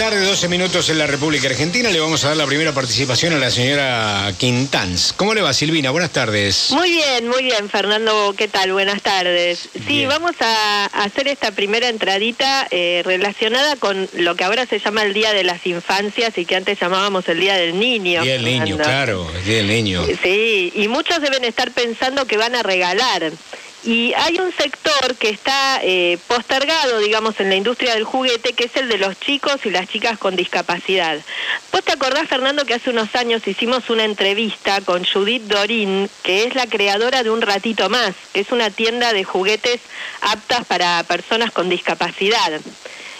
tarde, 12 minutos en la República Argentina. Le vamos a dar la primera participación a la señora Quintanz. ¿Cómo le va, Silvina? Buenas tardes. Muy bien, muy bien, Fernando. ¿Qué tal? Buenas tardes. Sí, vamos a hacer esta primera entradita eh, relacionada con lo que ahora se llama el Día de las Infancias y que antes llamábamos el Día del Niño. Día del Niño, claro, el Día del Niño. Sí, y muchos deben estar pensando que van a regalar. Y hay un sector que está eh, postergado, digamos, en la industria del juguete, que es el de los chicos y las chicas con discapacidad. ¿Vos te acordás, Fernando, que hace unos años hicimos una entrevista con Judith Dorín, que es la creadora de Un Ratito Más, que es una tienda de juguetes aptas para personas con discapacidad?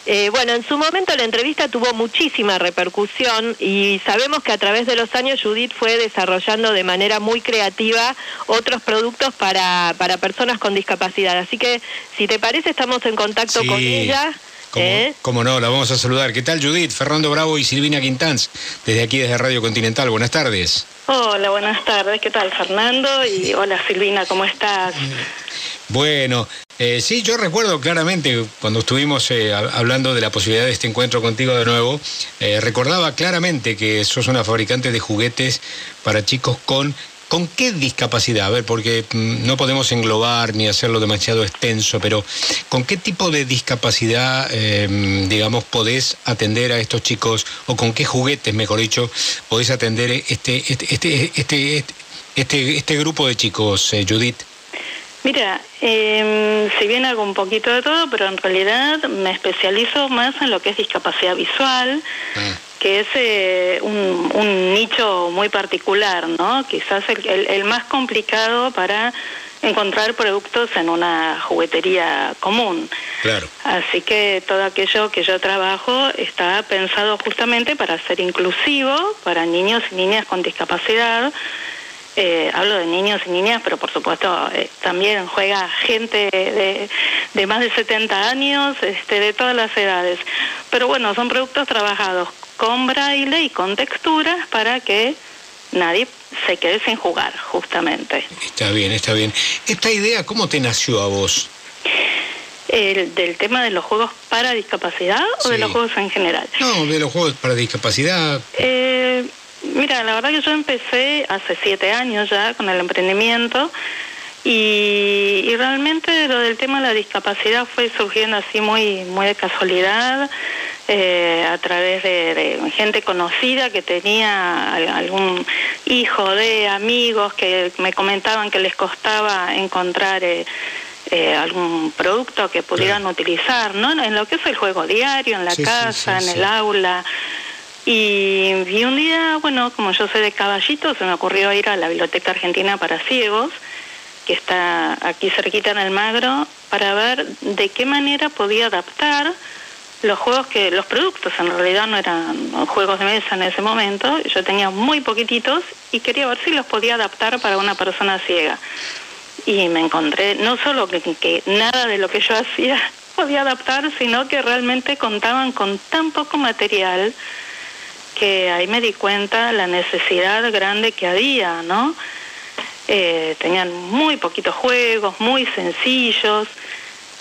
Eh, bueno, en su momento la entrevista tuvo muchísima repercusión y sabemos que a través de los años Judith fue desarrollando de manera muy creativa otros productos para, para personas con discapacidad. Así que, si te parece, estamos en contacto con ella. ¿eh? ¿Cómo, no? La vamos a saludar. ¿Qué tal, Judith? Fernando Bravo y Silvina Quintanz, desde aquí, desde Radio Continental. Buenas tardes. Hola, buenas tardes. ¿Qué tal, Fernando? Y hola, Silvina, ¿cómo estás? Bueno, eh, sí, yo recuerdo claramente cuando estuvimos eh, hablando de la posibilidad de este encuentro contigo de nuevo, eh, recordaba claramente que sos una fabricante de juguetes para chicos con ¿Con qué discapacidad? A ver, porque mm, no podemos englobar ni hacerlo demasiado extenso, pero ¿con qué tipo de discapacidad, em, digamos, podés atender a estos chicos o con qué juguetes, mejor dicho, podés atender este, este, este, este, este, este grupo de chicos, Judith? Mira, eh, si bien hago un poquito de todo, pero en realidad me especializo más en lo que es discapacidad visual, ah. Que es eh, un, nicho muy particular, ¿no? Quizás el, más complicado para encontrar productos en una juguetería común. Claro. Así que todo aquello que yo trabajo está pensado justamente para ser inclusivo para niños y niñas con discapacidad eh, hablo de niños y niñas, pero por supuesto eh, también juega gente de, más de 70 años, este, de todas las edades. Pero bueno, son productos trabajados con braille y con texturas para que nadie se quede sin jugar, justamente. Está bien, está bien. ¿Esta idea cómo te nació a vos? El, ¿Del tema de los juegos para discapacidad o de los juegos en general? No, de los juegos para discapacidad. Eh, Mira, la verdad que yo empecé hace siete años ya con el emprendimiento y, realmente lo del tema de la discapacidad fue surgiendo así muy, muy de casualidad. Eh, a través de, gente conocida que tenía algún hijo de amigos que me comentaban que les costaba encontrar eh, eh, algún producto que pudieran utilizar, ¿no? En lo que es el juego diario, en la casa, en el aula. Y, un día, bueno, como yo soy de Caballito, se me ocurrió ir a la Biblioteca Argentina para Ciegos, que está aquí cerquita en el Magro, para ver de qué manera podía adaptar los juegos que, los productos en realidad no eran juegos de mesa en ese momento, yo tenía muy poquititos y quería ver si los podía adaptar para una persona ciega. Y me encontré no solo que, nada de lo que yo hacía podía adaptar, sino que realmente contaban con tan poco material que ahí me di cuenta la necesidad grande que había, ¿no? Eh, tenían muy poquitos juegos, muy sencillos,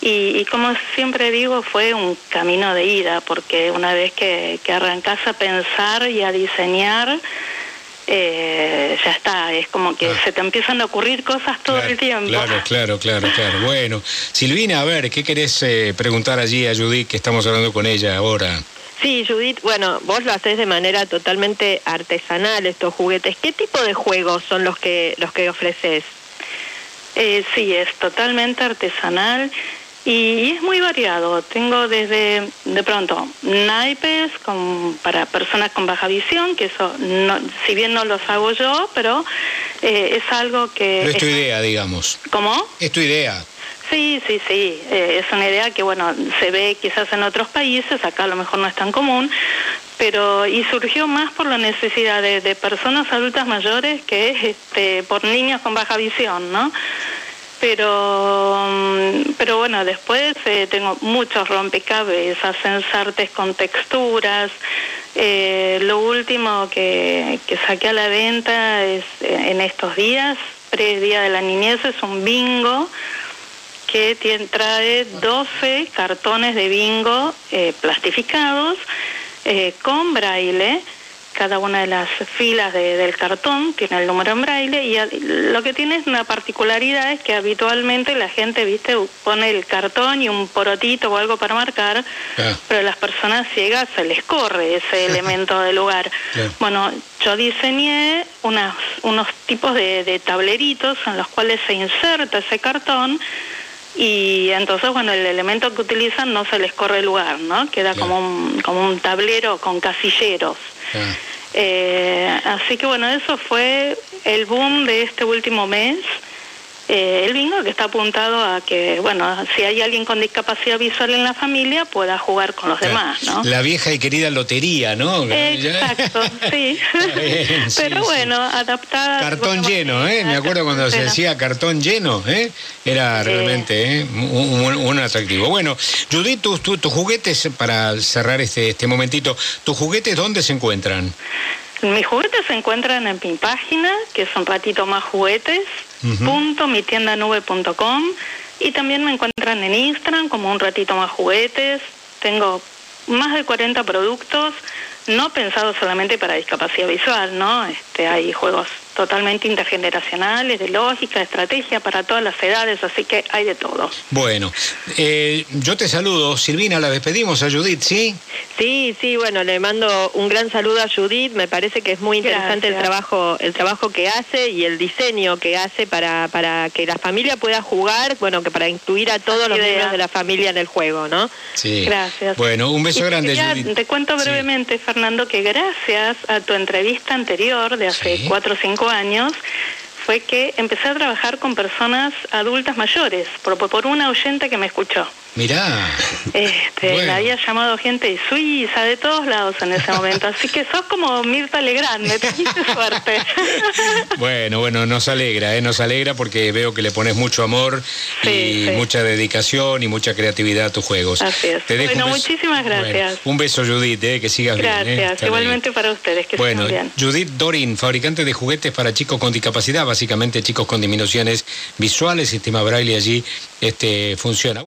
y, como siempre digo, fue un camino de ida, porque una vez que, que arrancas a pensar y a diseñar, eh, ya está, es como que ah. se te empiezan a ocurrir cosas todo el tiempo. Claro, claro, claro, claro. Bueno, Silvina, a ver, ¿qué querés eh, preguntar allí a Judith, que estamos hablando con ella ahora? Sí, Judith, bueno, vos lo haces de manera totalmente artesanal estos juguetes. ¿Qué tipo de juegos son los que los que ofreces? Eh, sí, es totalmente artesanal y, es muy variado. Tengo desde, de pronto, naipes con, para personas con baja visión, que eso, no, si bien no los hago yo, pero eh, es algo que... es tu idea, digamos. ¿Cómo? Es tu idea. Sí, sí, sí. Eh, es una idea que, bueno, se ve quizás en otros países, acá a lo mejor no es tan común, pero y surgió más por la necesidad de, personas adultas mayores que este, por niños con baja visión, ¿no? Pero, mm, pero bueno, después eh, tengo muchos rompecabezas, ensartes con texturas. Eh, lo último que, que saqué a la venta es en estos días, pre-día de la niñez, es un bingo que trae 12 cartones de bingo eh, plastificados eh, con braille cada una de las filas del cartón tiene el número en braille y lo que tiene es una particularidad es que habitualmente la gente, viste, pone el cartón y un porotito o algo para marcar, pero a las personas ciegas se les corre ese elemento del lugar. Bueno, yo diseñé unas, unos tipos de, tableritos en los cuales se inserta ese cartón y entonces, bueno, el elemento que utilizan no se les corre el lugar, ¿no? Queda como, un, como un tablero con casilleros. Eh, así que bueno, eso fue el boom de este último mes. Eh, el bingo que está apuntado a que, bueno, si hay alguien con discapacidad visual en la familia, pueda jugar con los demás, ¿no? La vieja y querida lotería, ¿no? Exacto, sí. Pero bueno, adaptada. Cartón lleno, ¿eh? Me acuerdo cuando se decía cartón lleno, ¿eh? Era realmente ¿eh? un, atractivo. Bueno, Judith, tus, tus juguetes, para cerrar este, este momentito, ¿tus juguetes dónde se encuentran? Mis juguetes se encuentran en mi página, que es un ratito más juguetes, tienda nube.com, y también me encuentran en Instagram como un ratito más juguetes. Tengo más de 40 productos, no pensados solamente para discapacidad visual, ¿no? Este, hay juegos totalmente intergeneracionales, de lógica, de estrategia para todas las edades, así que hay de todo. Bueno, eh, yo te saludo. Silvina, la despedimos a Judith, ¿sí? Sí, sí, bueno, le mando un gran saludo a Judith. Me parece que es muy interesante el trabajo, el trabajo que hace y el diseño que hace para, para que la familia pueda jugar, bueno, que para incluir a todos los miembros de la familia en el juego, ¿no? Sí. Gracias. Bueno, un beso grande, Judith. Te cuento brevemente, Fernando, que gracias a tu entrevista anterior de hace cuatro o cinco años fue que empecé a trabajar con personas adultas mayores, por, por una oyente que me escuchó. Mirá. Este, La había llamado gente de Suiza, de todos lados en ese momento. Así que sos como Mirta Legrand, me suerte. bueno, bueno, nos alegra, ¿eh? nos alegra porque veo que le pones mucho amor y mucha dedicación y mucha creatividad a tus juegos. Así es. bueno, muchísimas gracias. un beso, Judith, ¿eh? que sigas bien. ¿eh? Gracias, igualmente para ustedes, que bueno, bien. Judith Dorin, fabricante de juguetes para chicos con discapacidad, básicamente chicos con disminuciones visuales, sistema braille allí este, funciona.